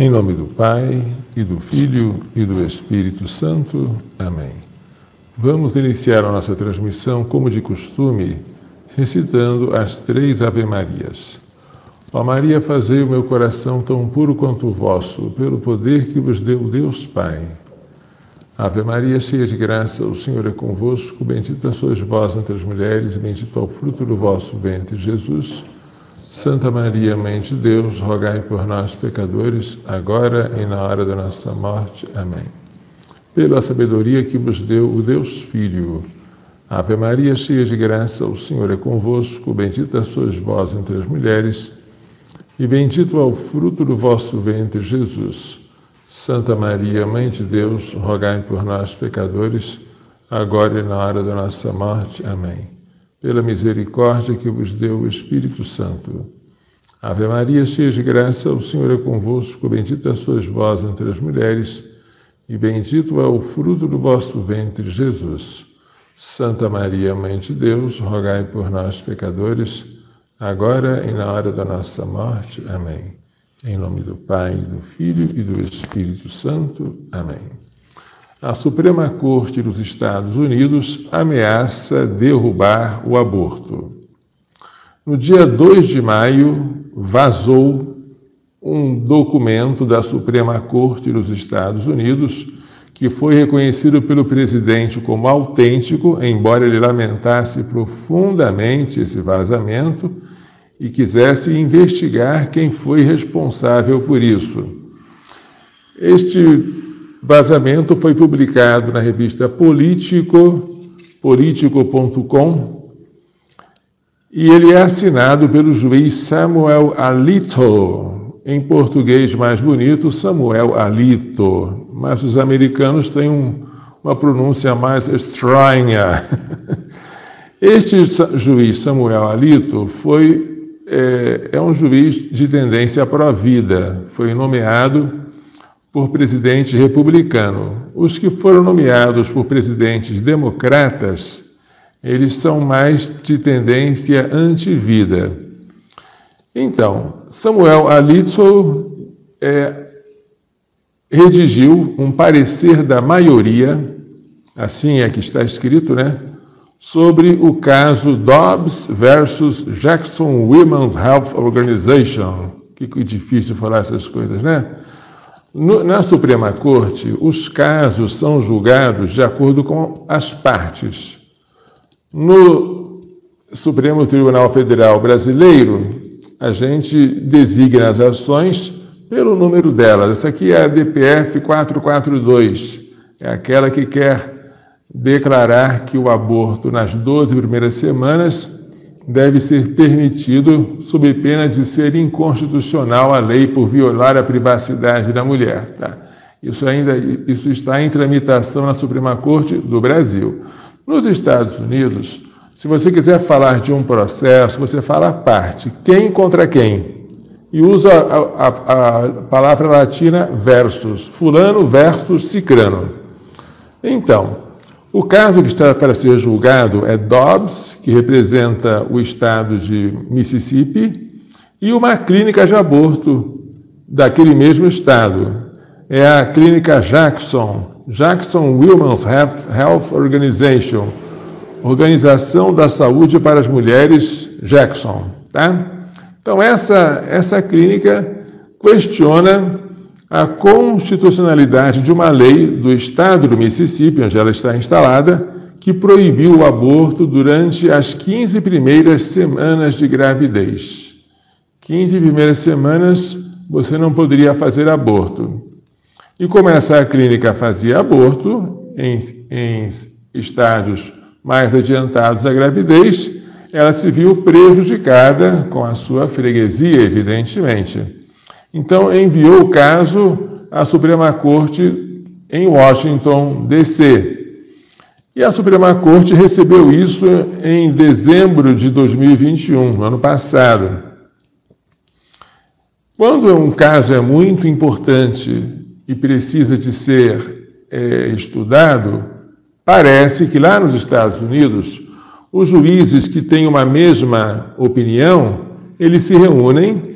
Em nome do Pai, e do Filho, e do Espírito Santo. Amém. Vamos iniciar a nossa transmissão, como de costume, recitando as três Ave-Marias. Ó Maria, fazei o meu coração tão puro quanto o vosso, pelo poder que vos deu Deus Pai. Ave Maria, cheia de graça, o Senhor é convosco, bendita sois vós entre as mulheres, e bendito é o fruto do vosso ventre, Jesus. Santa Maria, Mãe de Deus, rogai por nós, pecadores, agora e na hora da nossa morte. Amém. Pela sabedoria que vos deu o Deus Filho. Ave Maria, cheia de graça, o Senhor é convosco, bendita sois vós entre as mulheres, e bendito é o fruto do vosso ventre, Jesus. Santa Maria, Mãe de Deus, rogai por nós, pecadores, agora e na hora da nossa morte. Amém pela misericórdia que vos deu o Espírito Santo. Ave Maria, cheia de graça, o Senhor é convosco, bendita sois vós entre as mulheres, e bendito é o fruto do vosso ventre, Jesus. Santa Maria, Mãe de Deus, rogai por nós, pecadores, agora e na hora da nossa morte. Amém. Em nome do Pai, do Filho e do Espírito Santo. Amém a Suprema Corte dos Estados Unidos ameaça derrubar o aborto. No dia 2 de maio, vazou um documento da Suprema Corte dos Estados Unidos que foi reconhecido pelo presidente como autêntico, embora ele lamentasse profundamente esse vazamento e quisesse investigar quem foi responsável por isso. Este vazamento foi publicado na revista Político, político.com, e ele é assinado pelo juiz Samuel Alito, em português mais bonito, Samuel Alito, mas os americanos têm um, uma pronúncia mais estranha. Este juiz Samuel Alito foi é, é um juiz de tendência pró-vida, foi nomeado por presidente republicano. Os que foram nomeados por presidentes democratas, eles são mais de tendência anti-vida. Então, Samuel Alito é, redigiu um parecer da maioria, assim é que está escrito, né? Sobre o caso Dobbs versus Jackson Women's Health Organization. Que difícil falar essas coisas, né? No, na Suprema Corte, os casos são julgados de acordo com as partes. No Supremo Tribunal Federal Brasileiro, a gente designa as ações pelo número delas. Essa aqui é a DPF 442, é aquela que quer declarar que o aborto nas 12 primeiras semanas deve ser permitido sob pena de ser inconstitucional a lei por violar a privacidade da mulher. Tá? Isso ainda isso está em tramitação na Suprema Corte do Brasil. Nos Estados Unidos, se você quiser falar de um processo, você fala parte, quem contra quem, e usa a, a, a palavra latina versus, fulano versus cicrano. Então, o caso que está para ser julgado é Dobbs, que representa o estado de Mississippi, e uma clínica de aborto daquele mesmo estado. É a clínica Jackson, Jackson Women's Health Organization, Organização da Saúde para as Mulheres Jackson, tá? Então essa essa clínica questiona a constitucionalidade de uma lei do estado do Mississippi, onde ela está instalada, que proibiu o aborto durante as 15 primeiras semanas de gravidez. 15 primeiras semanas você não poderia fazer aborto. E como essa clínica fazia aborto em, em estádios mais adiantados da gravidez, ela se viu prejudicada com a sua freguesia, evidentemente. Então, enviou o caso à Suprema Corte em Washington, D.C. E a Suprema Corte recebeu isso em dezembro de 2021, no ano passado. Quando um caso é muito importante e precisa de ser é, estudado, parece que lá nos Estados Unidos, os juízes que têm uma mesma opinião, eles se reúnem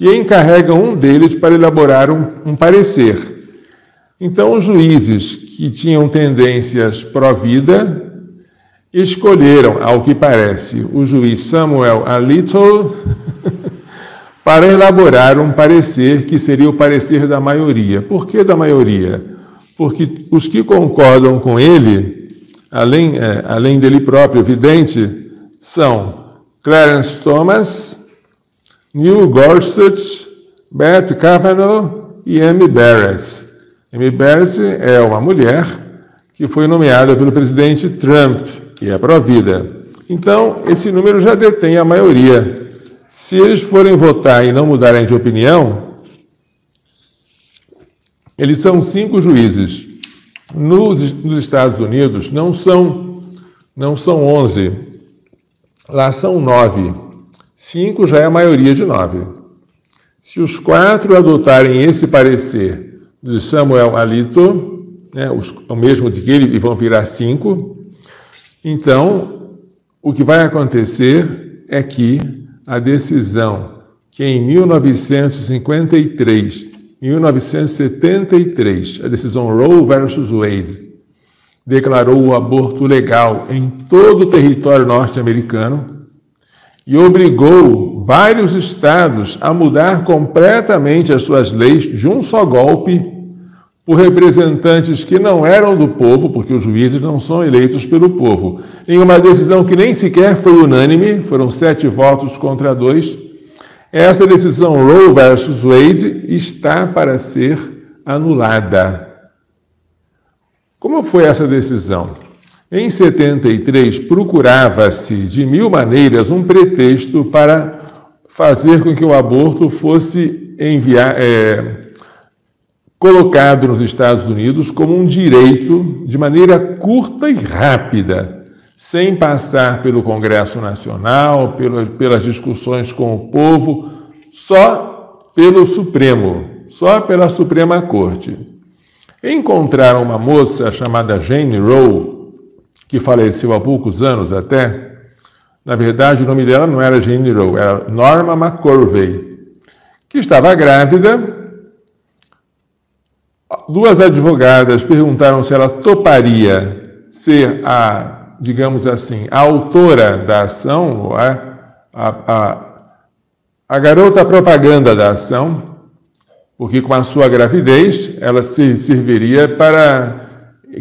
e encarregam um deles para elaborar um, um parecer. Então, os juízes que tinham tendências pró-vida escolheram, ao que parece, o juiz Samuel Alito para elaborar um parecer que seria o parecer da maioria. Por que da maioria? Porque os que concordam com ele, além, é, além dele próprio, evidente, são Clarence Thomas, Neil Gorsuch, Beth Kavanaugh e Amy Barrett. Amy Barrett é uma mulher que foi nomeada pelo presidente Trump que é pró-vida. Então, esse número já detém a maioria. Se eles forem votar e não mudarem de opinião, eles são cinco juízes. Nos, nos Estados Unidos não são não são onze. Lá são nove. Cinco já é a maioria de nove. Se os quatro adotarem esse parecer de Samuel Alito, né, os, o mesmo de que ele, e vão virar cinco, então, o que vai acontecer é que a decisão que em 1953, 1973, a decisão Roe versus Wade, declarou o aborto legal em todo o território norte-americano e obrigou vários estados a mudar completamente as suas leis de um só golpe por representantes que não eram do povo, porque os juízes não são eleitos pelo povo, em uma decisão que nem sequer foi unânime, foram sete votos contra dois. Esta decisão Roe versus Wade está para ser anulada. Como foi essa decisão? Em 73, procurava-se de mil maneiras um pretexto para fazer com que o aborto fosse enviar, é, colocado nos Estados Unidos como um direito de maneira curta e rápida, sem passar pelo Congresso Nacional, pelas discussões com o povo, só pelo Supremo, só pela Suprema Corte. Encontraram uma moça chamada Jane Roe, que faleceu há poucos anos até. Na verdade, o nome dela não era Jane Roe, era Norma McCorvey, que estava grávida duas advogadas perguntaram se ela toparia ser a, digamos assim, a autora da ação, a, a, a garota propaganda da ação, porque com a sua gravidez ela se serviria para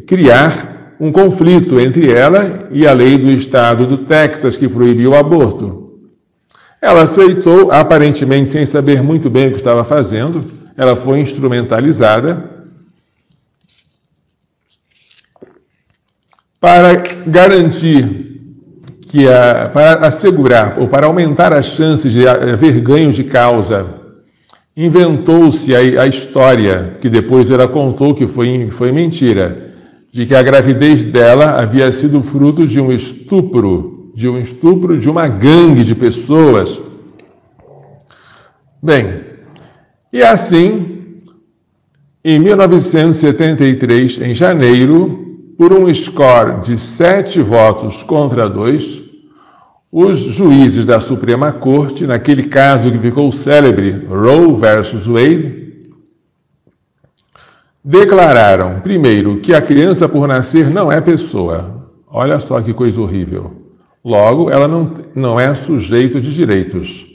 criar um conflito entre ela e a lei do estado do Texas que proibiu o aborto. Ela aceitou, aparentemente sem saber muito bem o que estava fazendo, ela foi instrumentalizada para garantir que a, para assegurar ou para aumentar as chances de haver ganho de causa, inventou-se a, a, história que depois ela contou que foi, foi mentira, de que a gravidez dela havia sido fruto de um estupro, de um estupro de uma gangue de pessoas. Bem, e assim, em 1973, em janeiro, por um score de sete votos contra dois, os juízes da Suprema Corte, naquele caso que ficou célebre, Roe versus Wade, declararam, primeiro, que a criança por nascer não é pessoa. Olha só que coisa horrível. Logo, ela não, não é sujeito de direitos.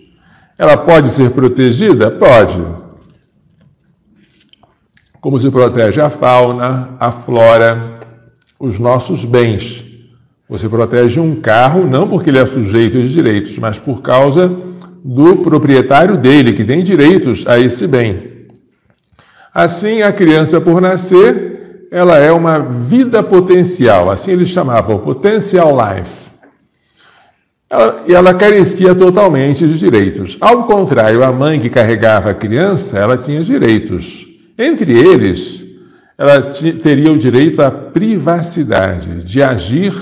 Ela pode ser protegida? Pode. Como se protege a fauna, a flora, os nossos bens. Você protege um carro não porque ele é sujeito de direitos, mas por causa do proprietário dele, que tem direitos a esse bem. Assim, a criança por nascer, ela é uma vida potencial, assim eles chamavam, potential life. Ela, e ela carecia totalmente de direitos. Ao contrário, a mãe que carregava a criança, ela tinha direitos. Entre eles, ela teria o direito à privacidade, de agir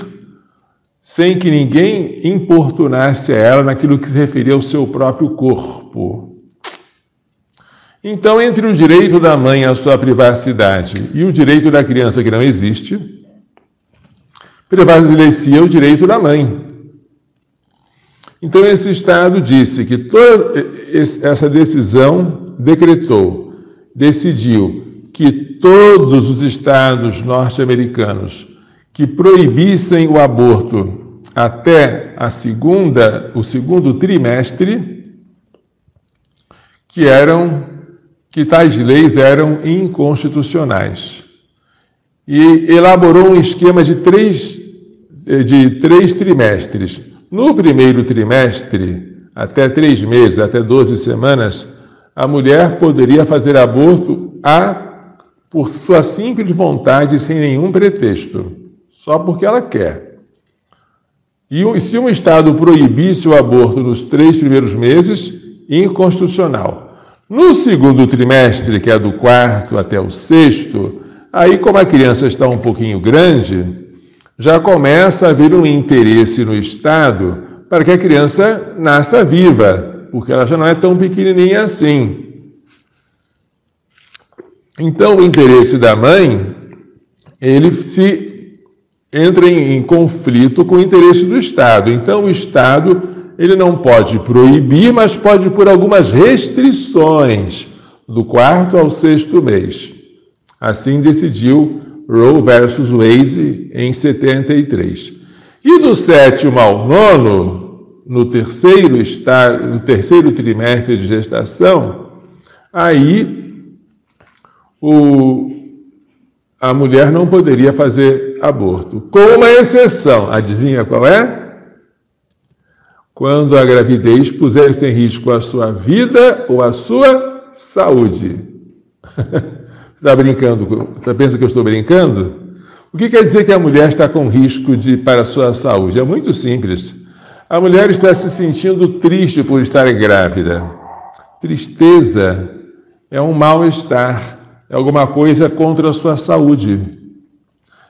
sem que ninguém importunasse a ela naquilo que se referia ao seu próprio corpo. Então, entre o direito da mãe à sua privacidade e o direito da criança que não existe, prevalecia o direito da mãe. Então, esse Estado disse que toda essa decisão decretou, decidiu que todos os estados norte-americanos que proibissem o aborto até a segunda, o segundo trimestre, que eram que tais leis eram inconstitucionais. E elaborou um esquema de três, de três trimestres. No primeiro trimestre, até três meses, até 12 semanas, a mulher poderia fazer aborto a, por sua simples vontade, sem nenhum pretexto, só porque ela quer. E se um Estado proibisse o aborto nos três primeiros meses, inconstitucional. No segundo trimestre, que é do quarto até o sexto, aí, como a criança está um pouquinho grande, já começa a haver um interesse no Estado para que a criança nasça viva, porque ela já não é tão pequenininha assim. Então, o interesse da mãe, ele se entra em, em conflito com o interesse do Estado. Então, o Estado ele não pode proibir, mas pode pôr algumas restrições do quarto ao sexto mês. Assim decidiu Roe versus Wade em 73. E do sétimo ao nono, no terceiro, no terceiro trimestre de gestação, aí o, a mulher não poderia fazer aborto, com uma exceção. Adivinha qual é? Quando a gravidez pusesse em risco a sua vida ou a sua saúde. Está brincando? Você pensa que eu estou brincando? O que quer dizer que a mulher está com risco de, para a sua saúde? É muito simples. A mulher está se sentindo triste por estar grávida. Tristeza é um mal-estar, é alguma coisa contra a sua saúde.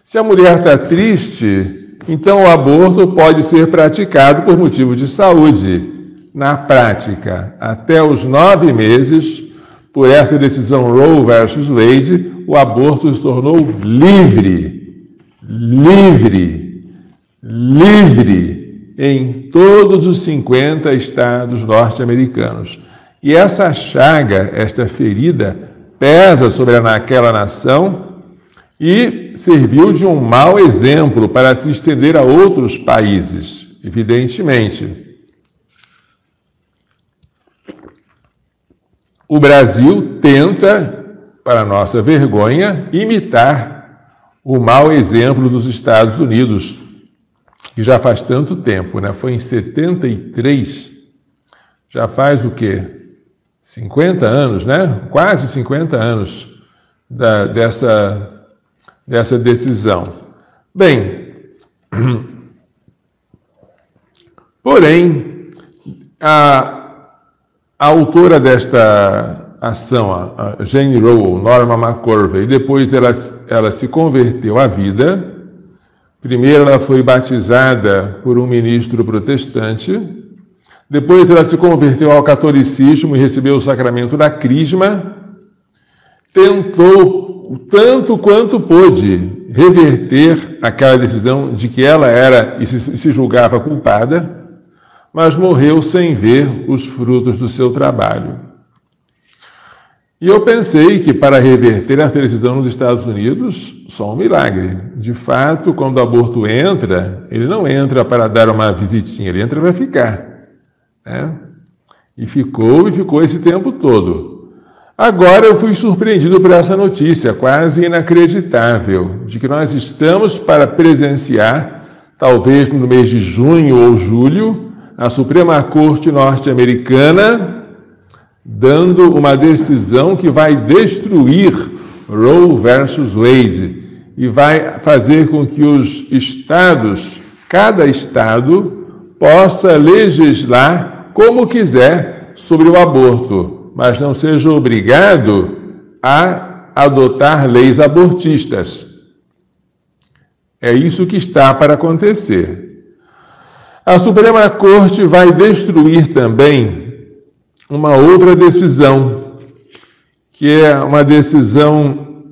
Se a mulher está triste, então, o aborto pode ser praticado por motivo de saúde. Na prática, até os nove meses, por essa decisão Roe versus Wade, o aborto se tornou livre, livre, livre em todos os 50 estados norte-americanos. E essa chaga, esta ferida, pesa sobre aquela nação e serviu de um mau exemplo para se estender a outros países, evidentemente. O Brasil tenta, para nossa vergonha, imitar o mau exemplo dos Estados Unidos, que já faz tanto tempo, né? Foi em 73, já faz o quê? 50 anos, né? Quase 50 anos da, dessa dessa decisão. Bem, porém, a, a autora desta ação, a Jane Rowe, Norma McCorvey, depois ela, ela se converteu à vida. Primeiro ela foi batizada por um ministro protestante, depois ela se converteu ao catolicismo e recebeu o sacramento da crisma, tentou tanto quanto pôde reverter aquela decisão de que ela era e se, se julgava culpada, mas morreu sem ver os frutos do seu trabalho. E eu pensei que para reverter essa decisão nos Estados Unidos, só um milagre. De fato, quando o aborto entra, ele não entra para dar uma visitinha, ele entra para ficar. Né? E ficou e ficou esse tempo todo. Agora eu fui surpreendido por essa notícia, quase inacreditável, de que nós estamos para presenciar, talvez no mês de junho ou julho, a Suprema Corte norte-americana dando uma decisão que vai destruir Roe versus Wade e vai fazer com que os estados, cada estado, possa legislar como quiser sobre o aborto mas não seja obrigado a adotar leis abortistas. É isso que está para acontecer. A Suprema Corte vai destruir também uma outra decisão, que é uma decisão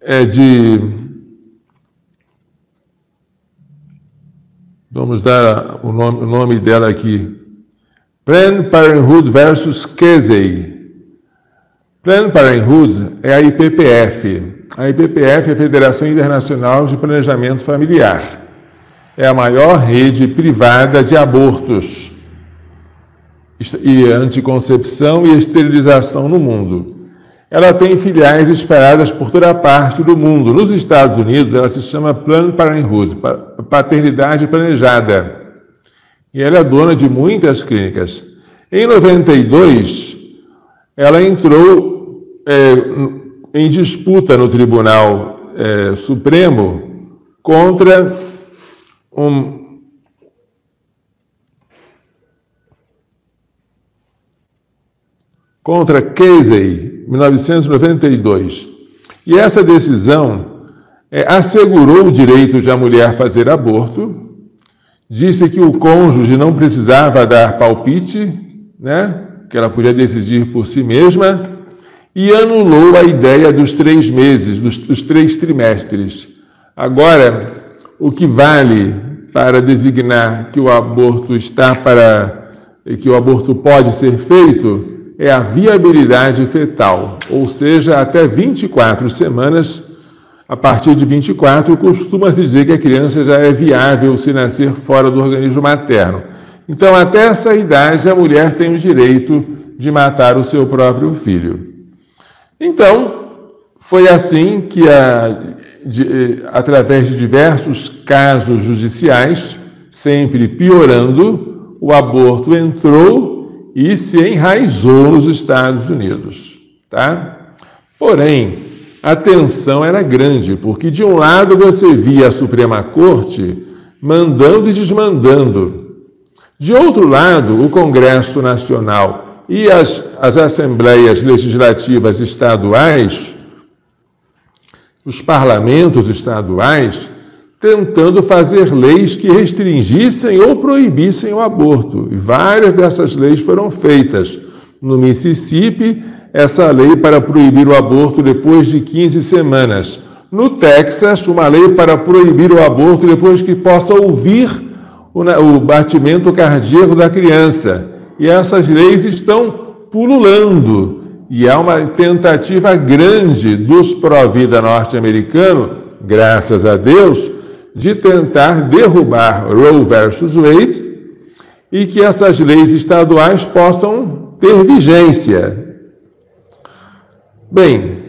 é, de. vamos dar o nome, o nome dela aqui. Planned Parenthood versus Casey. Planned Parenthood é a IPPF. A IPPF é a Federação Internacional de Planejamento Familiar. É a maior rede privada de abortos e anticoncepção e esterilização no mundo. Ela tem filiais espalhadas por toda parte do mundo. Nos Estados Unidos, ela se chama Planned Parenthood, Paternidade Planejada. E ela é dona de muitas clínicas. Em 92, ela entrou é, em disputa no Tribunal é, Supremo contra um, contra Casey, 1992. E essa decisão é, assegurou o direito de a mulher fazer aborto, disse que o cônjuge não precisava dar palpite, né, que ela podia decidir por si mesma, e anulou a ideia dos três meses, dos, dos três trimestres. Agora, o que vale para designar que o aborto está para que o aborto pode ser feito é a viabilidade fetal, ou seja, até 24 semanas. A partir de 24, costuma-se dizer que a criança já é viável se nascer fora do organismo materno. Então, até essa idade, a mulher tem o direito de matar o seu próprio filho. Então, foi assim que, a, de, através de diversos casos judiciais, sempre piorando, o aborto entrou e se enraizou nos Estados Unidos, tá? Porém, a tensão era grande, porque de um lado você via a Suprema Corte mandando e desmandando. De outro lado, o Congresso Nacional e as, as assembleias legislativas estaduais, os parlamentos estaduais, tentando fazer leis que restringissem ou proibissem o aborto. E várias dessas leis foram feitas. No Mississippi, essa lei para proibir o aborto depois de 15 semanas. No Texas, uma lei para proibir o aborto depois que possa ouvir o batimento cardíaco da criança. E essas leis estão pululando. E há uma tentativa grande dos pró-vida norte-americanos, graças a Deus, de tentar derrubar Roe versus Wade e que essas leis estaduais possam ter vigência. Bem,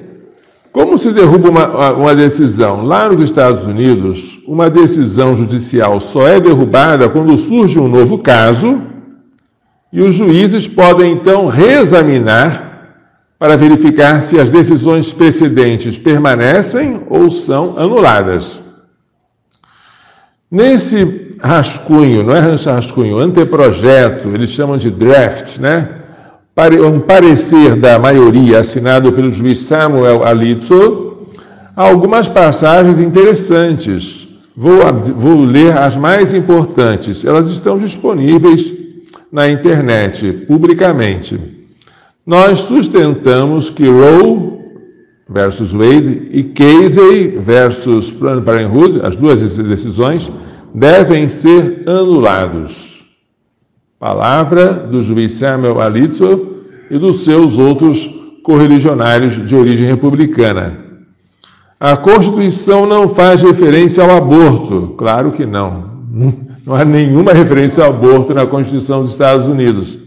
como se derruba uma, uma decisão? Lá nos Estados Unidos, uma decisão judicial só é derrubada quando surge um novo caso e os juízes podem então reexaminar para verificar se as decisões precedentes permanecem ou são anuladas. Nesse rascunho, não é rascunho, anteprojeto, eles chamam de draft, né? Um parecer da maioria assinado pelo juiz Samuel Alito, algumas passagens interessantes. Vou, vou ler as mais importantes. Elas estão disponíveis na internet, publicamente. Nós sustentamos que Roe versus Wade e Casey versus Planned Parenthood, as duas decisões, devem ser anulados. Palavra do juiz Samuel Alito e dos seus outros correligionários de origem republicana. A Constituição não faz referência ao aborto. Claro que não. Não há nenhuma referência ao aborto na Constituição dos Estados Unidos.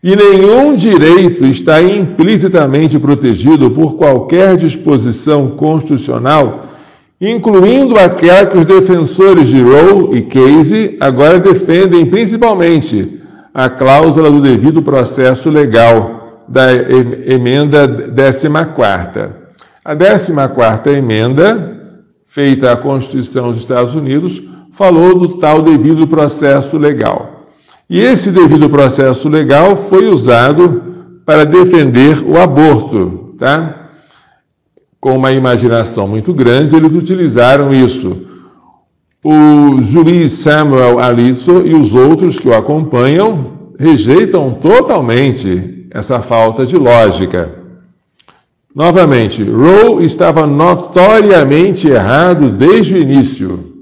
E nenhum direito está implicitamente protegido por qualquer disposição constitucional, incluindo aquela que os defensores de Roe e Casey agora defendem principalmente a cláusula do devido processo legal da emenda 14. A 14 emenda, feita à Constituição dos Estados Unidos, falou do tal devido processo legal. E esse devido processo legal foi usado para defender o aborto, tá? Com uma imaginação muito grande, eles utilizaram isso. O juiz Samuel Alito e os outros que o acompanham rejeitam totalmente essa falta de lógica. Novamente, Roe estava notoriamente errado desde o início.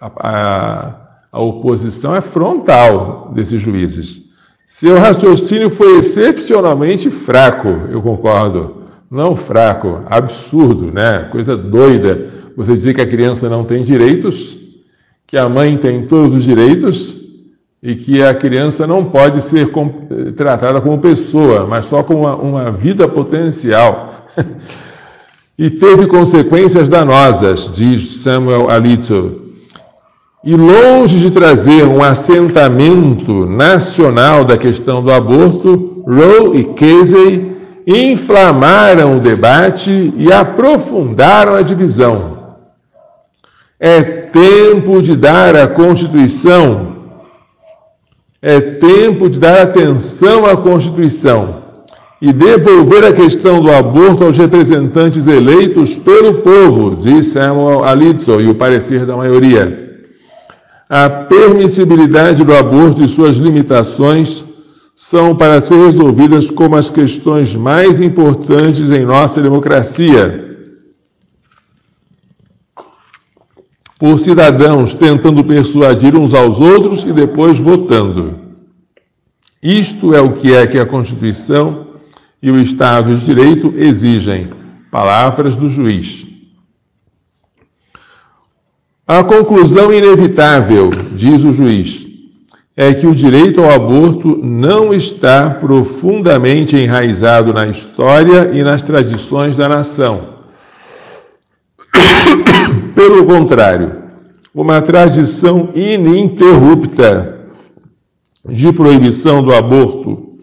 A, a, A oposição é frontal desses juízes. Seu raciocínio foi excepcionalmente fraco, eu concordo. Não fraco, absurdo, né? Coisa doida. Você dizer que a criança não tem direitos, que a mãe tem todos os direitos e que a criança não pode ser tratada como pessoa, mas só como uma, uma vida potencial. e teve consequências danosas, diz Samuel Alito. E longe de trazer um assentamento nacional da questão do aborto, Roe e Casey inflamaram o debate e aprofundaram a divisão. É tempo de dar Constituição é tempo de dar atenção à Constituição e devolver a questão do aborto aos representantes eleitos pelo povo, diz Samuel Alito e o parecer da maioria. A permissibilidade do aborto e suas limitações são para ser resolvidas como as questões mais importantes em nossa democracia. Por cidadãos tentando persuadir uns aos outros e depois votando. Isto é o que é que a Constituição e o Estado de Direito exigem. Palavras do juiz. A conclusão inevitável, diz o juiz, é que o direito ao aborto não está profundamente enraizado na história e nas tradições da nação pelo contrário, uma tradição ininterrupta de proibição do aborto,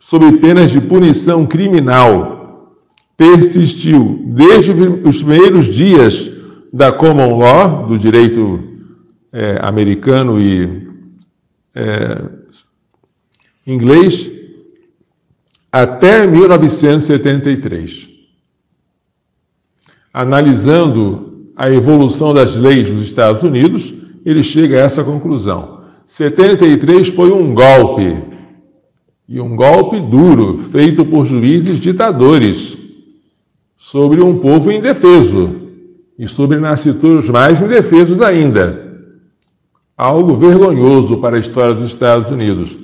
sob penas de punição criminal, persistiu desde os primeiros dias da common law, do direito é, americano e é, inglês, até 1973. Analisando a evolução das leis nos Estados Unidos, ele chega a essa conclusão. 73 foi um golpe, e um golpe duro, feito por juízes ditadores, sobre um povo indefeso e sobre nascituros mais indefesos ainda. Algo vergonhoso para a história dos Estados Unidos.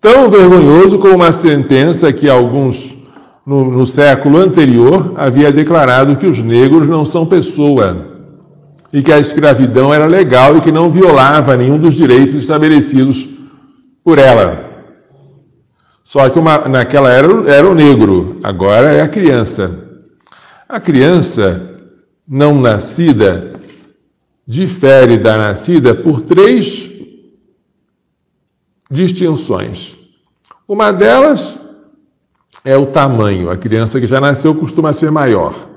Tão vergonhoso como uma sentença que alguns no, no século anterior havia declarado que os negros não são pessoa e que a escravidão era legal e que não violava nenhum dos direitos estabelecidos por ela. Só que uma, naquela era, era o negro, agora é a criança. A criança não nascida difere da nascida por três distinções. Uma delas é o tamanho. A criança que já nasceu costuma ser maior.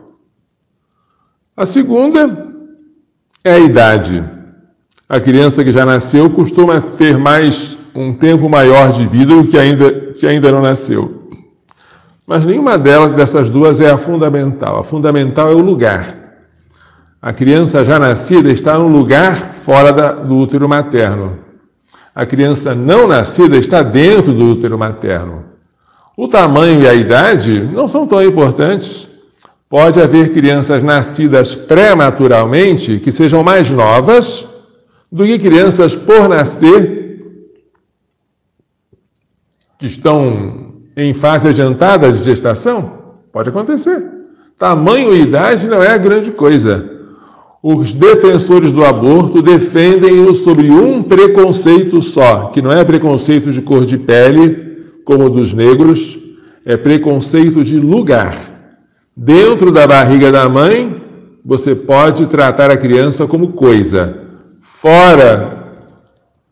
A segunda é a idade. A criança que já nasceu costuma ter mais um tempo maior de vida do que ainda, que ainda não nasceu. Mas nenhuma delas, dessas duas, é a fundamental. A fundamental é o lugar. A criança já nascida está no lugar fora da, do útero materno. A criança não nascida está dentro do útero materno. O tamanho e a idade não são tão importantes. Pode haver crianças nascidas prematuralmente que sejam mais novas do que crianças por nascer que estão em fase adiantada de gestação? Pode acontecer. Tamanho e idade não é a grande coisa. Os defensores do aborto defendem-o sobre um preconceito só, que não é preconceito de cor de pele, como o dos negros, é preconceito de lugar. Dentro da barriga da mãe, você pode tratar a criança como coisa. Fora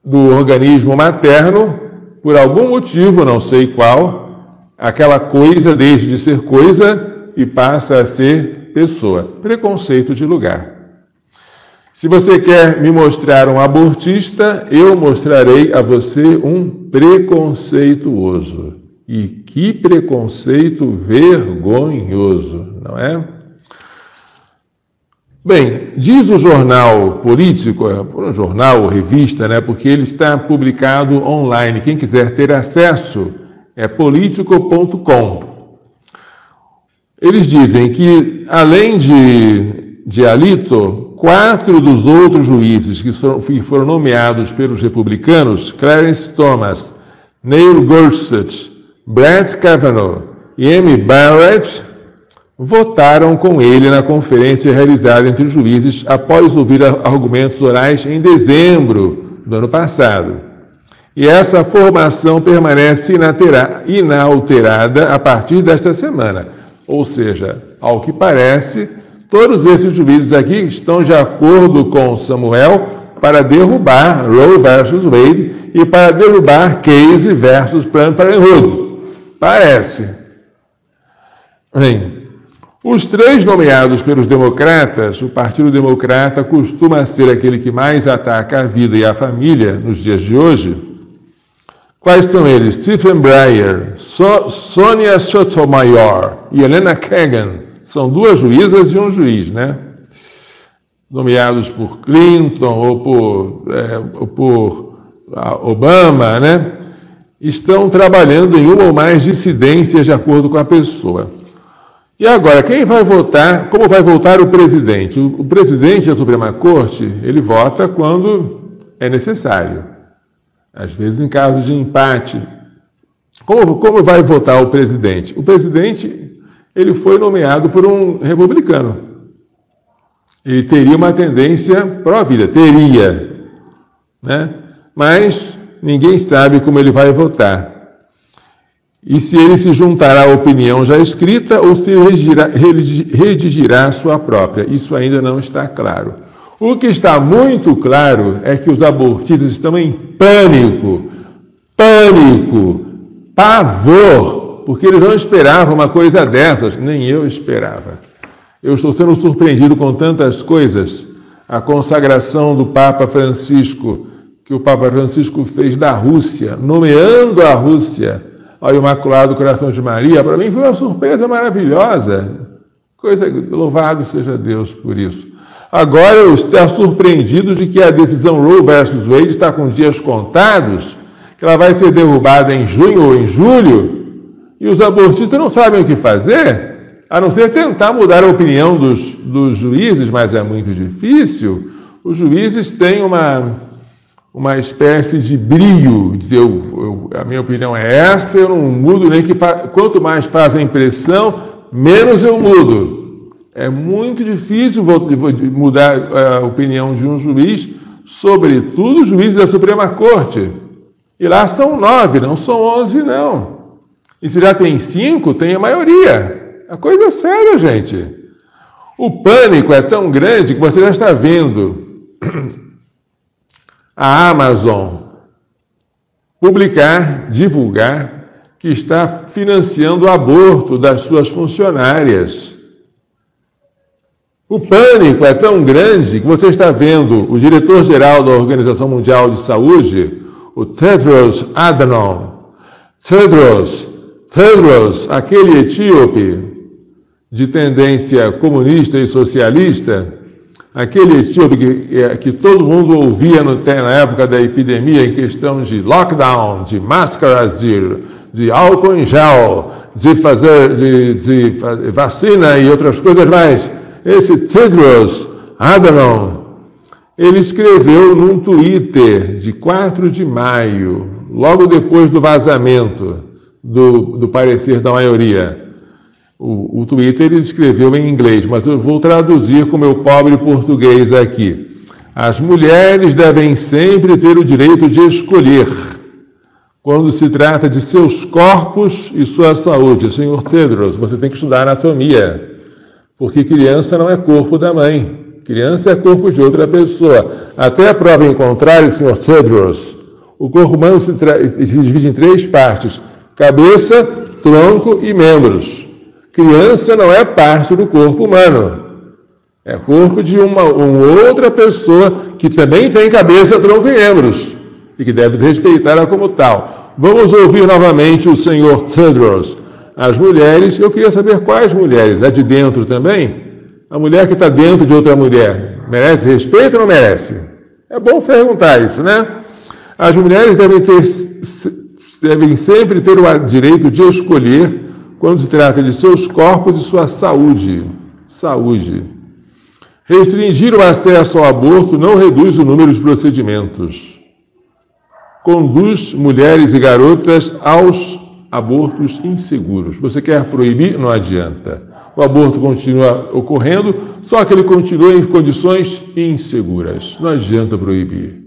do organismo materno, por algum motivo, não sei qual, aquela coisa deixa de ser coisa e passa a ser pessoa. Preconceito de lugar. Se você quer me mostrar um abortista, eu mostrarei a você um preconceituoso. E que preconceito vergonhoso, não é? Bem, diz o jornal político, é, jornal ou revista, né, porque ele está publicado online. Quem quiser ter acesso é político.com. Eles dizem que, além de, de Alito, quatro dos outros juízes que foram nomeados pelos republicanos, Clarence Thomas, Neil Gorsuch, Brett Kavanaugh e Amy Barrett, votaram com ele na conferência realizada entre os juízes após ouvir argumentos orais em dezembro do ano passado. E essa formação permanece inalterada a partir desta semana. Ou seja, ao que parece, todos esses juízes aqui estão de acordo com Samuel para derrubar Roe versus Wade e para derrubar Case versus Planned Parenthood. Parece. Bem, os três nomeados pelos democratas, o Partido Democrata costuma ser aquele que mais ataca a vida e a família nos dias de hoje. Quais são eles? Stephen Breyer, so Sonia Sotomayor e Helena Kagan. São duas juízas e um juiz, né? Nomeados por Clinton ou por, é, ou por Obama, né? Estão trabalhando em uma ou mais dissidências de acordo com a pessoa. E agora, quem vai votar? Como vai votar o presidente? O, presidente da Suprema Corte, ele vota quando é necessário. Às vezes em casos de empate. Como, como vai votar o presidente? O presidente, ele foi nomeado por um republicano. Ele teria uma tendência pró-vida, teria. Né? Mas ninguém sabe como ele vai votar e se ele se juntará à opinião já escrita ou se redigirá, redigirá sua própria. Isso ainda não está claro. O que está muito claro é que os abortistas estão em pânico, pânico, pavor, porque eles não esperavam uma coisa dessas, nem eu esperava. Eu estou sendo surpreendido com tantas coisas. A consagração do Papa Francisco, que o Papa Francisco fez da Rússia, nomeando a Rússia ao Imaculado Coração de Maria, para mim foi uma surpresa maravilhosa. Coisa, louvado seja Deus por isso. Agora eu estou surpreendido de que a decisão Roe versus Wade está com dias contados, que ela vai ser derrubada em junho ou em julho, e os abortistas não sabem o que fazer, a não ser tentar mudar a opinião dos, dos juízes, mas é muito difícil. Os juízes têm uma, uma espécie de brio, dizer, eu, eu, a minha opinião é essa, eu não mudo nem que quanto mais faz a impressão, menos eu mudo. É muito difícil mudar a opinião de um juiz, sobretudo juízes da Suprema Corte. E lá são nove, não são onze, não. E se já tem cinco, tem a maioria. A coisa é séria, gente. O pânico é tão grande que você já está vendo a Amazon publicar, divulgar que está financiando o aborto das suas funcionárias. O pânico é tão grande que você está vendo o diretor-geral da Organização Mundial de Saúde, o Tedros Adhanom, Tedros, Tedros, aquele etíope de tendência comunista e socialista, aquele etíope que, é, que todo mundo ouvia no, na época da epidemia em questão de lockdown, de máscaras, de, de álcool em gel, de fazer de, de vacina e outras coisas mais. Esse Tedros Adhanom, ele escreveu num Twitter de 4 de maio, logo depois do vazamento do, do parecer da maioria, o, o Twitter ele escreveu em inglês, mas eu vou traduzir com meu pobre português aqui. As mulheres devem sempre ter o direito de escolher quando se trata de seus corpos e sua saúde. Senhor Tedros, você tem que estudar anatomia, porque criança não é corpo da mãe, criança é corpo de outra pessoa. Até a prova em contrário, senhor Tedros, o corpo humano se, se divide em três partes: cabeça, tronco e membros. Criança não é parte do corpo humano. É corpo de uma, uma outra pessoa que também tem cabeça, tronco e membros e que deve respeitar como tal. Vamos ouvir novamente o senhor Tedros. As mulheres, eu queria saber quais mulheres. É de dentro também? A mulher que está dentro de outra mulher, merece respeito ou não merece? É bom perguntar isso, né? As mulheres devem, ter, devem sempre ter o direito de escolher quando se trata de seus corpos e sua saúde. Saúde. Restringir o acesso ao aborto não reduz o número de procedimentos. Conduz mulheres e garotas aos abortos inseguros. Você quer proibir? Não adianta. O aborto continua ocorrendo, só que ele continua em condições inseguras. Não adianta proibir.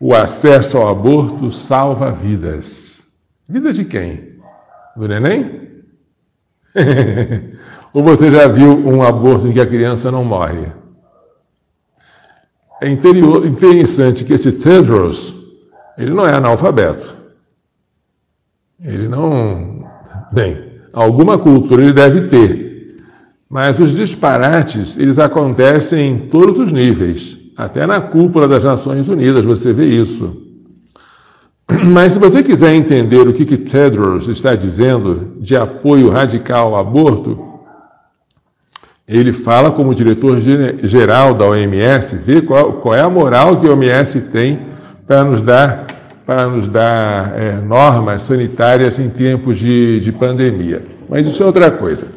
O acesso ao aborto salva vidas. Vida de quem? Do neném? Ou você já viu um aborto em que a criança não morre? É interior, interessante que esse Tedros, ele não é analfabeto. Ele não. Bem, alguma cultura ele deve ter. Mas os disparates, eles acontecem em todos os níveis. Até na cúpula das Nações Unidas você vê isso. Mas se você quiser entender o que, que Tedros está dizendo de apoio radical ao aborto, ele fala como diretor geral da OMS, vê qual, qual é a moral que a OMS tem para nos dar, para nos dar é, normas sanitárias em tempos de, de pandemia. Mas isso é outra coisa.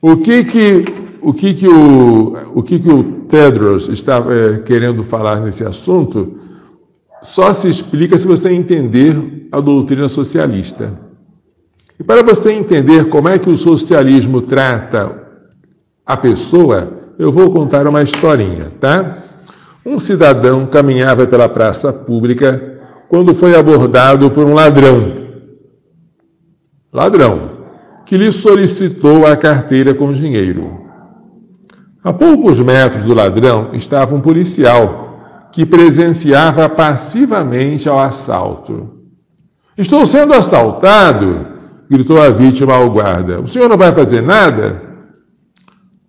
O que que o que que o, o, que que o Tedros está é, querendo falar nesse assunto só se explica se você entender a doutrina socialista. E para você entender como é que o socialismo trata a pessoa, eu vou contar uma historinha, tá? Um cidadão caminhava pela praça pública quando foi abordado por um ladrão. Ladrão, que lhe solicitou a carteira com dinheiro. A poucos metros do ladrão estava um policial que presenciava passivamente ao assalto. Estou sendo assaltado, gritou a vítima ao guarda. O senhor não vai fazer nada?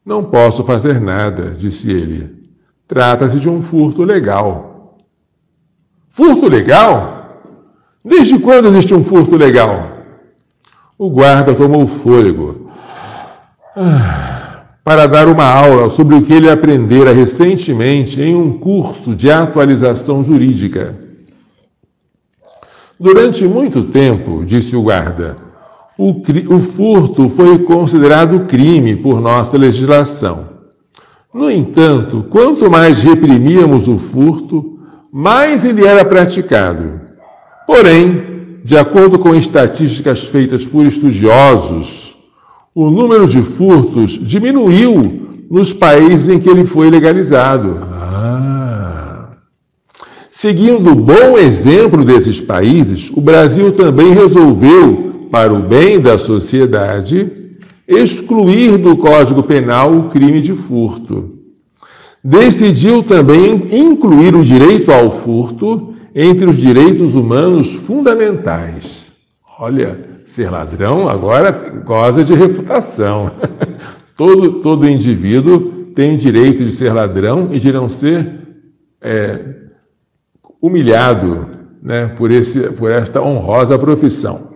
Não posso fazer nada, disse ele. Trata-se de um furto legal. Furto legal? Desde quando existe um furto legal? O guarda tomou fôlego. Ah para dar uma aula sobre o que ele aprendera recentemente em um curso de atualização jurídica. Durante muito tempo, disse o guarda, o, o furto foi considerado crime por nossa legislação. No entanto, quanto mais reprimíamos o furto, mais ele era praticado. Porém, de acordo com estatísticas feitas por estudiosos, o número de furtos diminuiu nos países em que ele foi legalizado. Ah. Seguindo o bom exemplo desses países, o Brasil também resolveu, para o bem da sociedade, excluir do Código Penal o crime de furto. Decidiu também incluir o direito ao furto entre os direitos humanos fundamentais. Olha, ser ladrão agora goza de reputação. todo, todo indivíduo tem direito de ser ladrão e de não ser é, humilhado né, por, esse, por esta honrosa profissão.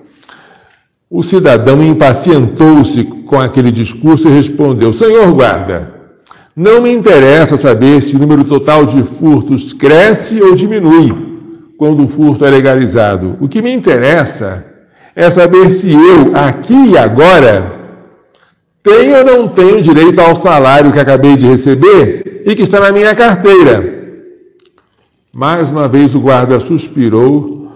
O cidadão impacientou-se com aquele discurso e respondeu: Senhor guarda, não me interessa saber se o número total de furtos cresce ou diminui quando o furto é legalizado. O que me interessa é saber se eu, aqui e agora, tenho ou não tenho direito ao salário que acabei de receber e que está na minha carteira. Mais uma vez o guarda suspirou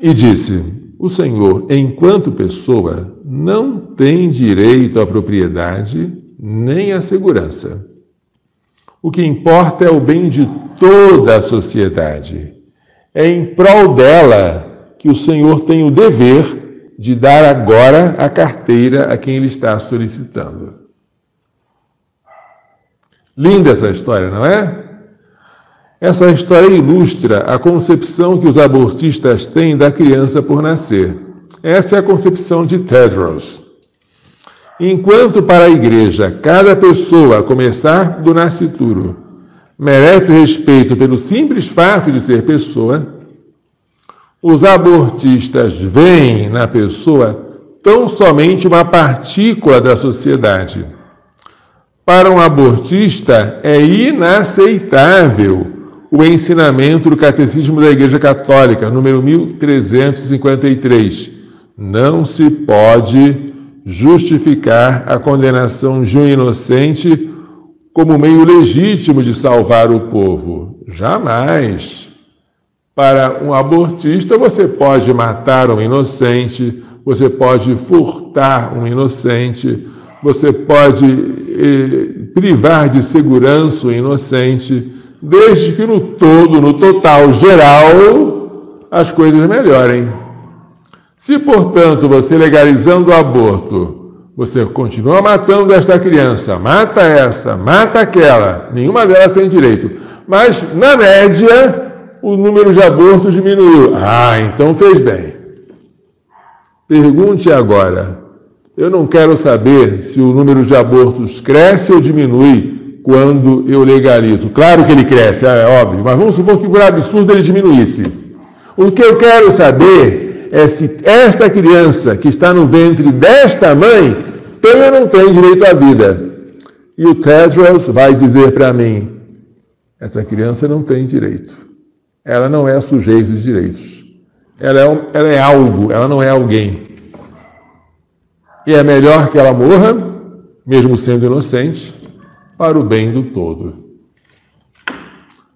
e disse: O senhor, enquanto pessoa, não tem direito à propriedade nem à segurança. O que importa é o bem de toda a sociedade. É em prol dela que o Senhor tem o dever de dar agora a carteira a quem ele está solicitando. Linda essa história, não é? Essa história ilustra a concepção que os abortistas têm da criança por nascer. Essa é a concepção de Tedros. Enquanto para a igreja cada pessoa, a começar do nascituro, merece respeito pelo simples fato de ser pessoa, os abortistas veem na pessoa tão somente uma partícula da sociedade. Para um abortista, é inaceitável o ensinamento do Catecismo da Igreja Católica, número 1353. Não se pode justificar a condenação de um inocente como meio legítimo de salvar o povo. Jamais. Para um abortista, você pode matar um inocente, você pode furtar um inocente, você pode eh, privar de segurança o inocente, desde que no todo, no total geral, as coisas melhorem. Se, portanto, você legalizando o aborto, você continua matando esta criança, mata essa, mata aquela, nenhuma delas tem direito. Mas, na média, o número de abortos diminuiu. Ah, então fez bem. Pergunte agora. Eu não quero saber se o número de abortos cresce ou diminui quando eu legalizo. Claro que ele cresce, é óbvio, mas vamos supor que por absurdo ele diminuísse. O que eu quero saber é se esta criança que está no ventre desta mãe tem ou não tem direito à vida. E o Tedros vai dizer para mim: essa criança não tem direito. Ela não é sujeito de direitos. Ela é, ela é algo, ela não é alguém. E é melhor que ela morra, mesmo sendo inocente, para o bem do todo.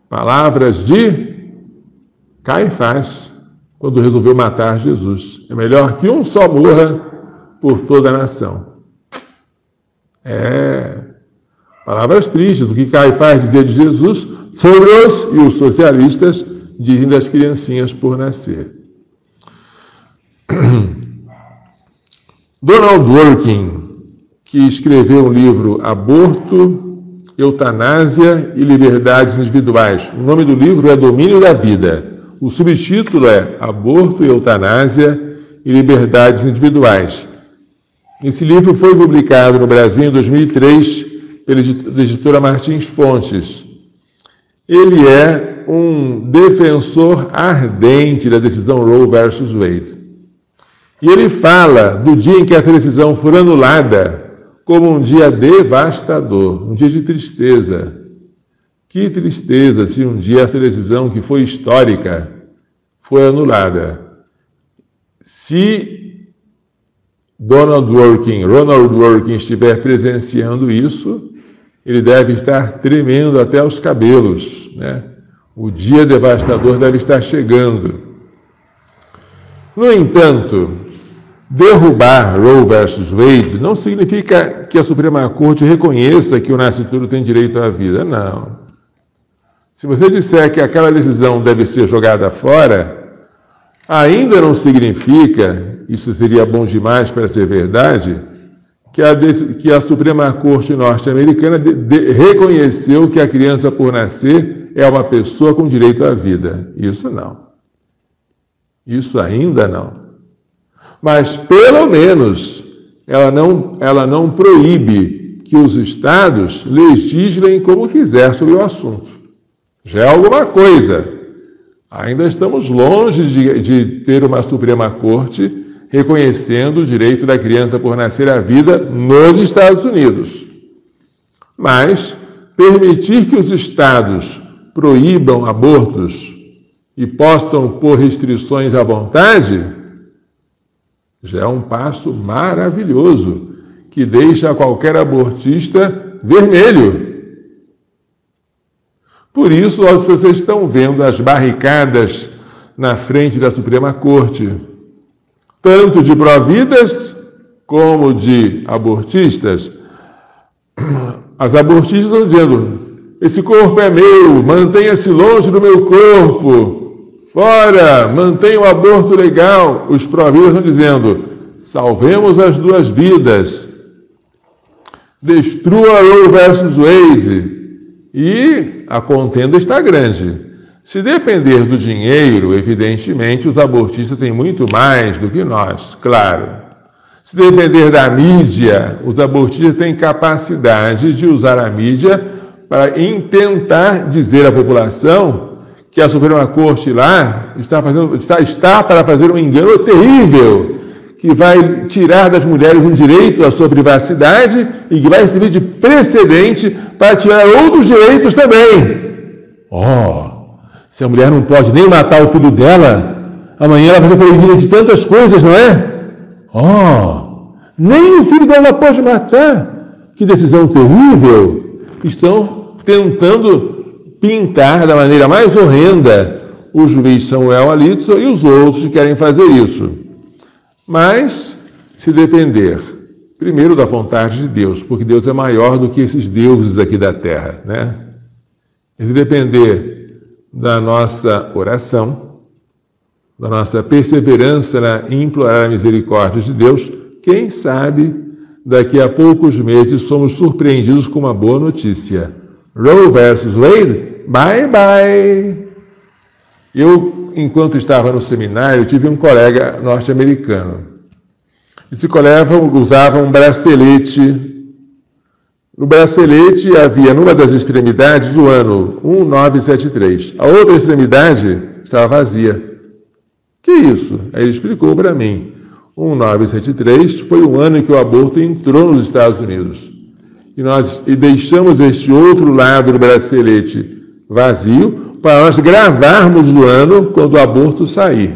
Palavras de Caifás quando resolveu matar Jesus. É melhor que um só morra por toda a nação. É. Palavras tristes, o que Caifás dizia de Jesus sobre os e os socialistas dizem das criancinhas por nascer. Donald Dworkin, que escreveu o livro Aborto, Eutanásia e Liberdades Individuais. O nome do livro é Domínio da Vida. O subtítulo é Aborto Eutanásia e Liberdades Individuais. Esse livro foi publicado no Brasil em 2003 pela editora Martins Fontes. Ele é um defensor ardente da decisão Roe versus Wade. E ele fala do dia em que essa decisão for anulada como um dia devastador, um dia de tristeza, que tristeza se um dia essa decisão que foi histórica foi anulada. Se Donald Working, Ronald Working estiver presenciando isso, ele deve estar tremendo até os cabelos, né? O dia devastador deve estar chegando. No entanto, derrubar Roe versus Wade não significa que a Suprema Corte reconheça que o nascituro tem direito à vida. Não. Se você disser que aquela decisão deve ser jogada fora, ainda não significa, isso seria bom demais para ser verdade, que a, que a Suprema Corte norte-americana reconheceu que a criança por nascer é uma pessoa com direito à vida. Isso não. Isso ainda não. Mas, pelo menos, ela não, ela não proíbe que os estados legislem como quiser sobre o assunto. Já é alguma coisa. Ainda estamos longe de, de ter uma Suprema Corte reconhecendo o direito da criança por nascer à vida nos Estados Unidos. Mas permitir que os estados proíbam abortos e possam pôr restrições à vontade já é um passo maravilhoso que deixa qualquer abortista vermelho. Por isso, vocês estão vendo as barricadas na frente da Suprema Corte, tanto de providas como de abortistas. As abortistas estão dizendo: esse corpo é meu, mantenha-se longe do meu corpo, fora, mantenha o aborto legal. Os providas estão dizendo: salvemos as duas vidas, destrua Roe versus Wade e a contenda está grande. Se depender do dinheiro, evidentemente, os abortistas têm muito mais do que nós, claro. Se depender da mídia, os abortistas têm capacidade de usar a mídia para tentar dizer à população que a Suprema Corte lá está, fazendo, está, está para fazer um engano terrível que vai tirar das mulheres um direito à sua privacidade e que vai servir de precedente para tirar outros direitos também. Oh, se a mulher não pode nem matar o filho dela, amanhã ela vai ser proibida de tantas coisas, não é? Oh, nem o filho dela pode matar. Que decisão terrível! estão tentando pintar da maneira mais horrenda o juiz Samuel Alitson e os outros que querem fazer isso. Mas, se depender, primeiro da vontade de Deus, porque Deus é maior do que esses deuses aqui da terra, né? E se depender da nossa oração, da nossa perseverança em implorar a misericórdia de Deus, quem sabe daqui a poucos meses somos surpreendidos com uma boa notícia. Roe versus Wade, bye bye. Eu, enquanto estava no seminário, tive um colega norte-americano. Esse colega usava um bracelete. No bracelete havia, numa das extremidades, o ano 1973. A outra extremidade estava vazia. Que isso? Aí ele explicou para mim. 1973 foi o ano em que o aborto entrou nos Estados Unidos. E nós e deixamos este outro lado do bracelete vazio para nós gravarmos o ano quando o aborto sair.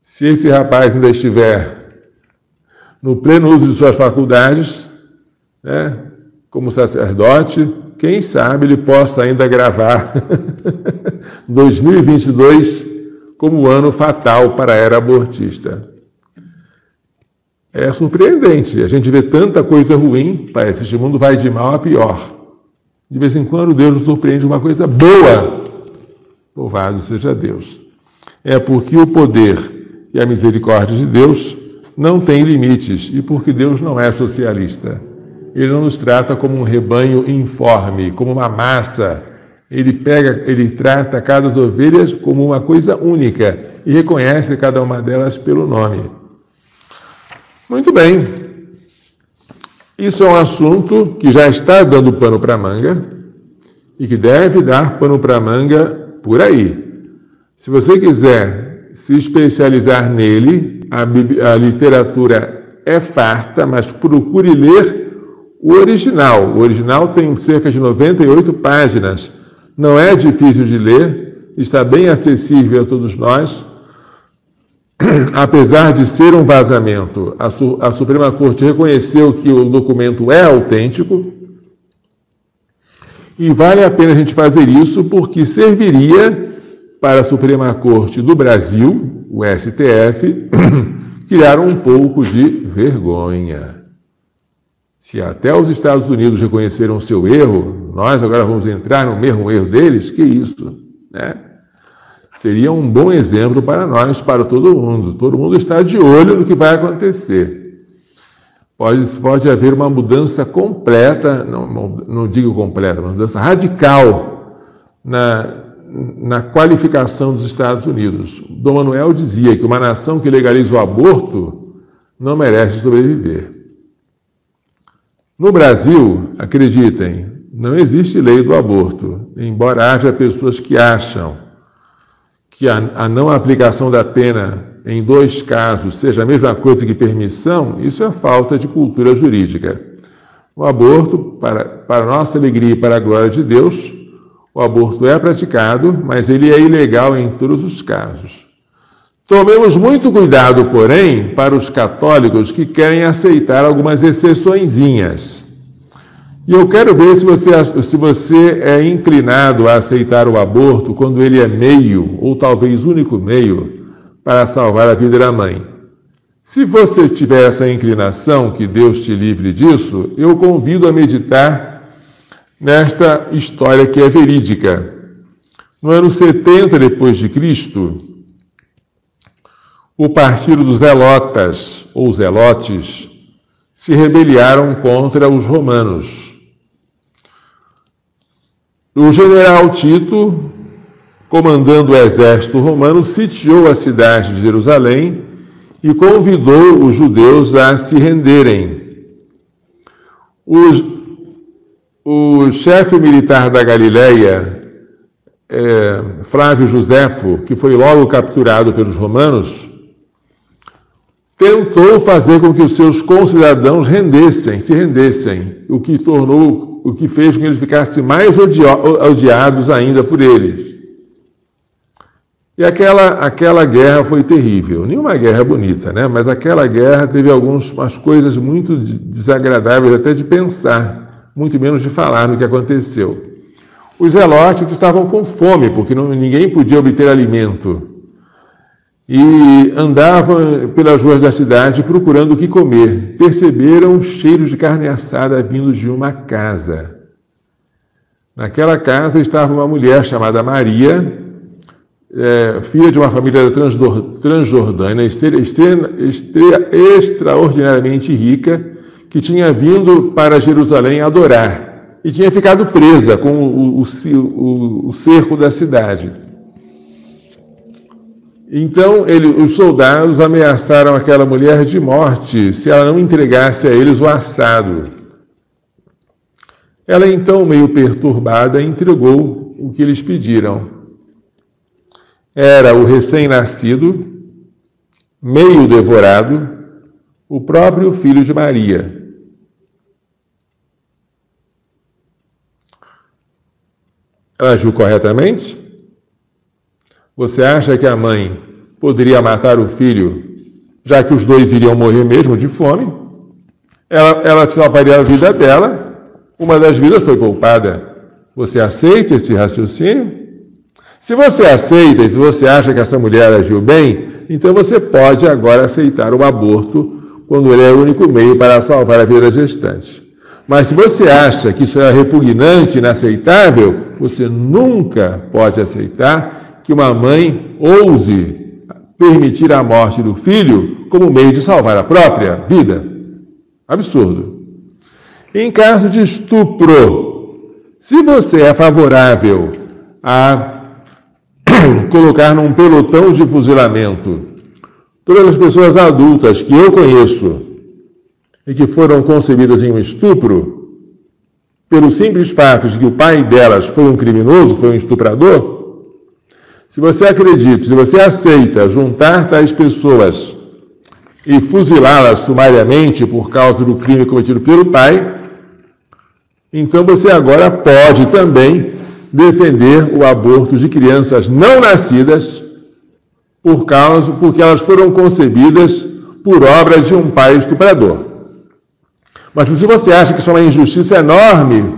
Se esse rapaz ainda estiver no pleno uso de suas faculdades, né, como sacerdote, quem sabe ele possa ainda gravar 2022 como ano fatal para a era abortista. É surpreendente. A gente vê tanta coisa ruim, parece que este mundo vai de mal a pior. De vez em quando Deus nos surpreende uma coisa boa. Louvado seja Deus. É porque o poder e a misericórdia de Deus não têm limites e porque Deus não é socialista. Ele não nos trata como um rebanho informe, como uma massa. Ele pega, ele trata cada ovelhas como uma coisa única e reconhece cada uma delas pelo nome. Muito bem. Isso é um assunto que já está dando pano para manga e que deve dar pano para manga por aí. Se você quiser se especializar nele, a, a literatura é farta, mas procure ler o original. O original tem cerca de 98 páginas. Não é difícil de ler, está bem acessível a todos nós apesar de ser um vazamento, a, Su a Suprema Corte reconheceu que o documento é autêntico. E vale a pena a gente fazer isso porque serviria para a Suprema Corte do Brasil, o STF, criar um pouco de vergonha. Se até os Estados Unidos reconheceram seu erro, nós agora vamos entrar no mesmo erro deles? Que isso, né? Seria um bom exemplo para nós, para todo mundo. Todo mundo está de olho no que vai acontecer. Pode, pode haver uma mudança completa, não, não digo completa, uma mudança radical na, na qualificação dos Estados Unidos. Dom Manuel dizia que uma nação que legaliza o aborto não merece sobreviver. No Brasil, acreditem, não existe lei do aborto, embora haja pessoas que acham que a, a não aplicação da pena em dois casos seja a mesma coisa que permissão, isso é falta de cultura jurídica. O aborto, para, para nossa alegria e para a glória de Deus, o aborto é praticado, mas ele é ilegal em todos os casos. Tomemos muito cuidado, porém, para os católicos que querem aceitar algumas exceçõezinhas. E eu quero ver se você, se você é inclinado a aceitar o aborto quando ele é meio, ou talvez único meio, para salvar a vida da mãe. Se você tiver essa inclinação, que Deus te livre disso, eu convido a meditar nesta história que é verídica. No ano 70 depois de Cristo, o partido dos Zelotas, ou Zelotes, se rebeliaram contra os romanos. O general Tito, comandando o exército romano, sitiou a cidade de Jerusalém e convidou os judeus a se renderem. O, o chefe militar da Galileia, é, Flávio Joséfo, que foi logo capturado pelos romanos, tentou fazer com que os seus concidadãos rendessem, se rendessem, o que tornou o que fez com que eles ficassem mais odiados ainda por eles. E aquela, aquela guerra foi terrível. Nenhuma guerra é bonita, né? mas aquela guerra teve algumas coisas muito desagradáveis até de pensar. muito menos de falar no que aconteceu. Os zelotes estavam com fome, porque não, ninguém podia obter alimento. E andavam pelas ruas da cidade procurando o que comer. Perceberam cheiros de carne assada vindos de uma casa. Naquela casa estava uma mulher chamada Maria, é, filha de uma família da Transjordânia, extraordinariamente rica, que tinha vindo para Jerusalém adorar e tinha ficado presa com o, o, o, o cerco da cidade. Então ele, os soldados ameaçaram aquela mulher de morte se ela não entregasse a eles o assado. Ela então, meio perturbada, entregou o que eles pediram. Era o recém-nascido, meio devorado, o próprio filho de Maria. Ela agiu corretamente? Você acha que a mãe poderia matar o filho, já que os dois iriam morrer mesmo de fome? Ela, ela salvaria a vida dela, uma das vidas foi poupada. Você aceita esse raciocínio? Se você aceita e se você acha que essa mulher agiu bem, então você pode agora aceitar o aborto quando ele é o único meio para salvar a vida da gestante. Mas se você acha que isso é repugnante, inaceitável, você nunca pode aceitar que uma mãe ouse permitir a morte do filho como meio de salvar a própria vida. Absurdo. Em caso de estupro, se você é favorável a colocar num pelotão de fuzilamento todas as pessoas adultas que eu conheço e que foram concebidas em um estupro, pelo simples fato de que o pai delas foi um criminoso, foi um estuprador, se você acredita, se você aceita juntar tais pessoas e fuzilá-las sumariamente por causa do crime cometido pelo pai, então você agora pode também defender o aborto de crianças não nascidas por causa porque elas foram concebidas por obras de um pai estuprador. Mas se você acha que isso é uma injustiça enorme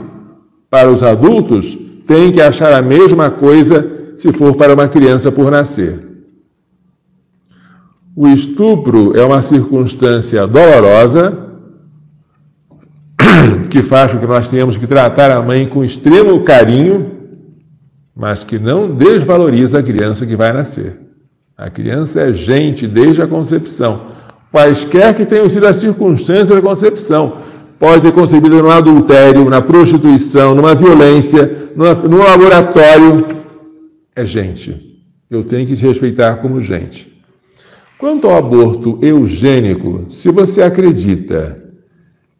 para os adultos, tem que achar a mesma coisa se for para uma criança por nascer. O estupro é uma circunstância dolorosa que faz com que nós tenhamos que tratar a mãe com extremo carinho, mas que não desvaloriza a criança que vai nascer. A criança é gente desde a concepção quaisquer que tenham sido as circunstâncias da concepção. Pode ser concebida no adultério, na prostituição, numa violência, num laboratório. É gente. Eu tenho que se respeitar como gente. Quanto ao aborto eugênico, se você acredita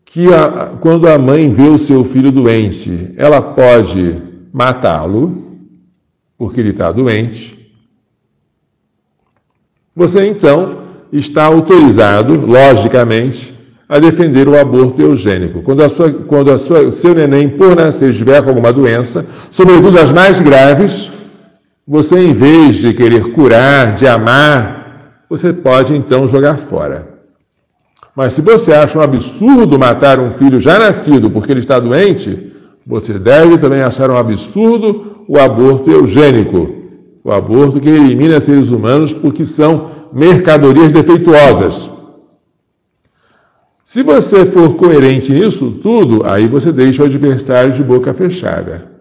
que a, quando a mãe vê o seu filho doente, ela pode matá-lo, porque ele está doente, você então está autorizado, logicamente, a defender o aborto eugênico. Quando, a sua, quando a sua, o seu neném, por nascer, estiver com alguma doença, sobretudo as mais graves, você, em vez de querer curar, de amar, você pode então jogar fora. Mas se você acha um absurdo matar um filho já nascido porque ele está doente, você deve também achar um absurdo o aborto eugênico, o aborto que elimina seres humanos porque são mercadorias defeituosas. Se você for coerente nisso tudo, aí você deixa o adversário de boca fechada.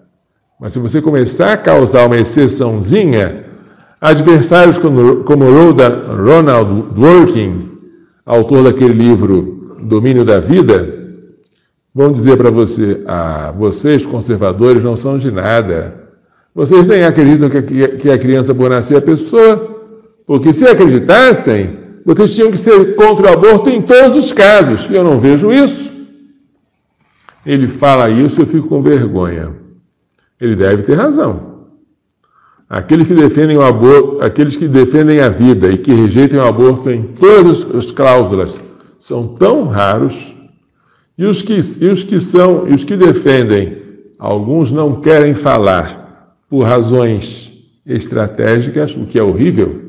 Mas se você começar a causar uma exceçãozinha, adversários como, Ronald Dworkin, autor daquele livro Domínio da Vida, vão dizer para você: ah, vocês conservadores não são de nada. Vocês nem acreditam que a criança por nascer é pessoa. Porque se acreditassem, vocês tinham que ser contra o aborto em todos os casos. E eu não vejo isso. Ele fala isso e eu fico com vergonha. Ele deve ter razão. Aqueles que defendem o aborto, aqueles que defendem a vida e que rejeitam o aborto em todas as cláusulas são tão raros. E os que, e os que são, e os que defendem, alguns não querem falar por razões estratégicas, o que é horrível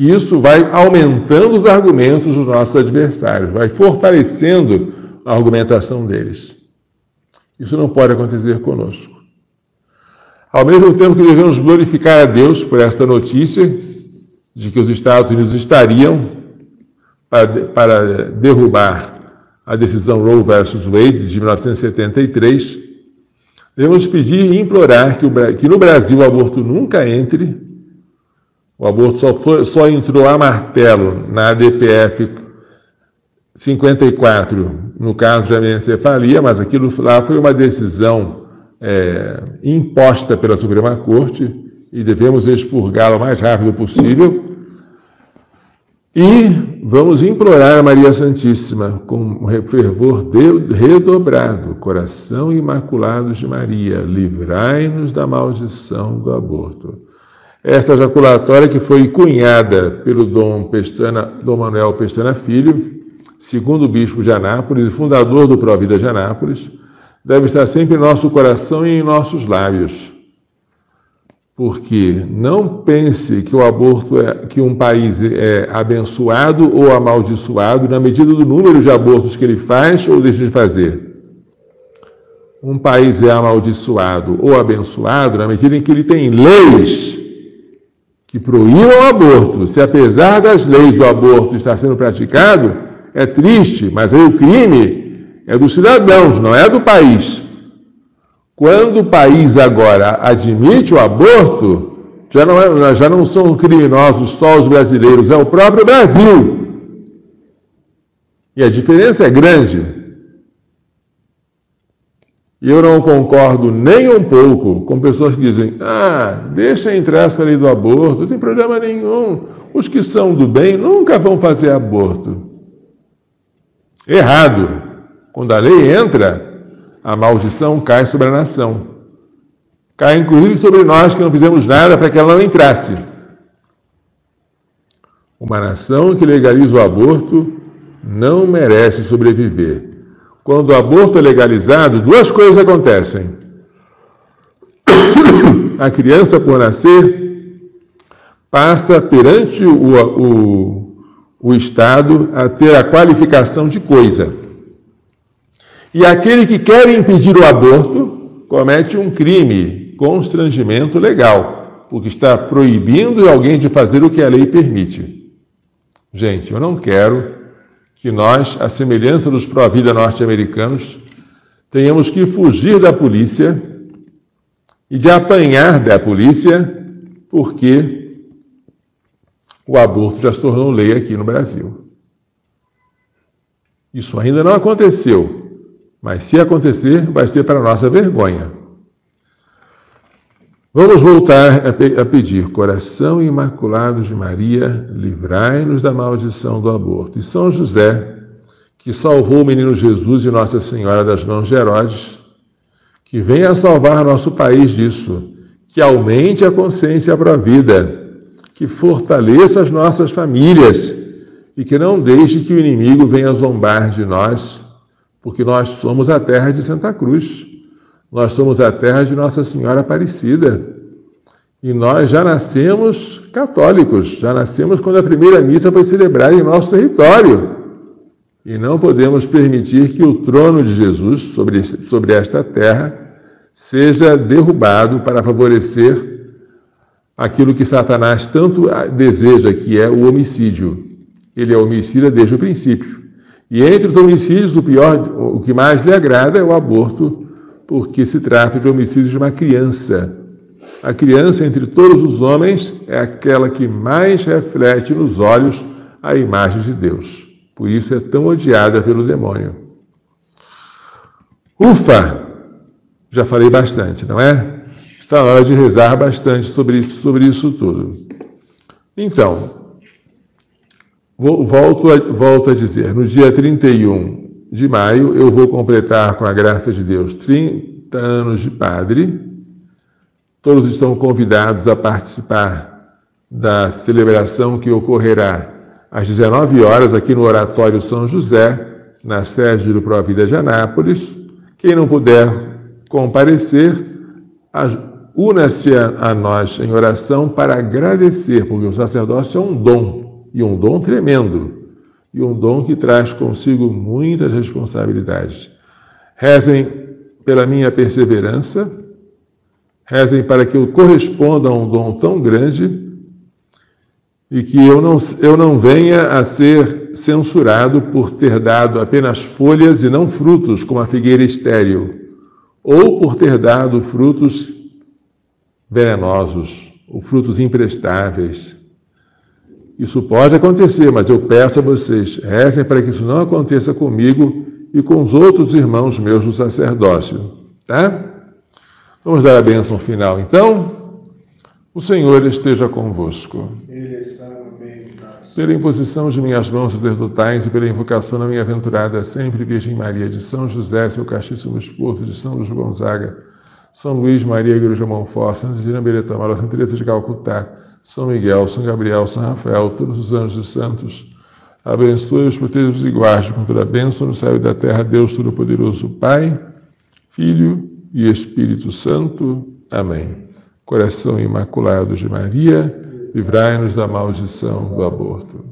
que isso vai aumentando os argumentos dos nossos adversários, vai fortalecendo a argumentação deles. Isso não pode acontecer conosco. Ao mesmo tempo que devemos glorificar a Deus por esta notícia de que os Estados Unidos estariam para, para derrubar a decisão Roe versus Wade de 1973, devemos pedir e implorar que, o, que no Brasil o aborto nunca entre. O aborto só, foi, só entrou a martelo na ADPF 54, no caso de anencefalia, mas aquilo lá foi uma decisão é, imposta pela Suprema Corte e devemos expurgá-la o mais rápido possível. E vamos implorar a Maria Santíssima com fervor redobrado, coração imaculado de Maria, livrai-nos da maldição do aborto. Esta jaculatória que foi cunhada pelo Dom, Pestana, Dom Manuel Pestana Filho, segundo bispo de Anápolis e fundador do Provida de Anápolis, deve estar sempre em nosso coração e em nossos lábios. Porque não pense que o aborto é que um país é abençoado ou amaldiçoado na medida do número de abortos que ele faz ou deixa de fazer. Um país é amaldiçoado ou abençoado na medida em que ele tem leis que proíbam o aborto. Se apesar das leis do aborto estar sendo praticado, é triste, mas aí o crime é dos cidadãos, não é do país. Quando o país agora admite o aborto, já não, é, já não são criminosos só os brasileiros, é o próprio Brasil. E a diferença é grande. E eu não concordo nem um pouco com pessoas que dizem: ah, deixa entrar essa lei do aborto, tem problema nenhum. Os que são do bem nunca vão fazer aborto. Errado. Quando a lei entra, a maldição cai sobre a nação. Cai inclusive sobre nós que não fizemos nada para que ela não entrasse. Uma nação que legaliza o aborto não merece sobreviver. Quando o aborto é legalizado, duas coisas acontecem. A criança, por nascer, passa perante o, o, o Estado a ter a qualificação de coisa. E aquele que quer impedir o aborto comete um crime, constrangimento legal, porque está proibindo alguém de fazer o que a lei permite. Gente, eu não quero que nós, à semelhança dos pró-vida norte-americanos, tenhamos que fugir da polícia e de apanhar da polícia porque o aborto já se tornou lei aqui no Brasil. Isso ainda não aconteceu, mas se acontecer, vai ser para nossa vergonha. Vamos voltar a, pedir, coração imaculado de Maria, livrai-nos da maldição do aborto. E São José, que salvou o menino Jesus e Nossa Senhora das mãos de Herodes, que venha salvar nosso país disso, que aumente a consciência para a vida que fortaleça as nossas famílias e que não deixe que o inimigo venha zombar de nós, porque nós somos a terra de Santa Cruz, nós somos a terra de Nossa Senhora Aparecida. E nós já nascemos católicos, já nascemos quando a primeira missa foi celebrada em nosso território. E não podemos permitir que o trono de Jesus sobre, sobre esta terra seja derrubado para favorecer aquilo que Satanás tanto deseja, que é o homicídio. Ele é homicida desde o princípio. E entre os homicídios, o pior, o que mais lhe agrada é o aborto, porque se trata de homicídio de uma criança. A criança, entre todos os homens, é aquela que mais reflete nos olhos a imagem de Deus. Por isso é tão odiada pelo demônio. Ufa! Já falei bastante, não é? Está na hora de rezar bastante sobre isso, sobre isso tudo. Então, volto a, volto a dizer, no dia 31 de maio, eu vou completar, com a graça de Deus, 30 anos de padre. Todos estão convidados a participar da celebração que ocorrerá às 19 horas aqui no Oratório São José, na sede do Provida de Anápolis. Quem não puder comparecer, Una-se a, nós em oração para agradecer, porque o sacerdócio é um dom, e um dom tremendo. e um dom que traz consigo muitas responsabilidades. Rezem pela minha perseverança, rezem para que eu corresponda a um dom tão grande e que eu não, eu não venha a ser censurado por ter dado apenas folhas e não frutos, como a figueira estéril, ou por ter dado frutos venenosos, ou frutos imprestáveis. Isso pode acontecer, mas eu peço a vocês, rezem para que isso não aconteça comigo e com os outros irmãos meus do sacerdócio, tá? Vamos dar a bênção final, então? O Senhor esteja convosco. Ele está no meio de nós. Pela imposição de minhas mãos sacerdotais e pela invocação da minha aventurada sempre Virgem Maria de São José, seu castíssimo esposo, de São Luís Gonzaga, São Luís Maria Igreja Monfort, Santa Gina Beretamara, Santa Teresa de Calcutá, São Miguel, São Gabriel, São Rafael, todos os anjos e santos, abençoe-os, proteja-os e guarde com toda a bênção no céu e da terra, Deus Todo-Poderoso, Pai, Filho e Espírito Santo. Amém. Coração Imaculado de Maria, livrai-nos da maldição do aborto.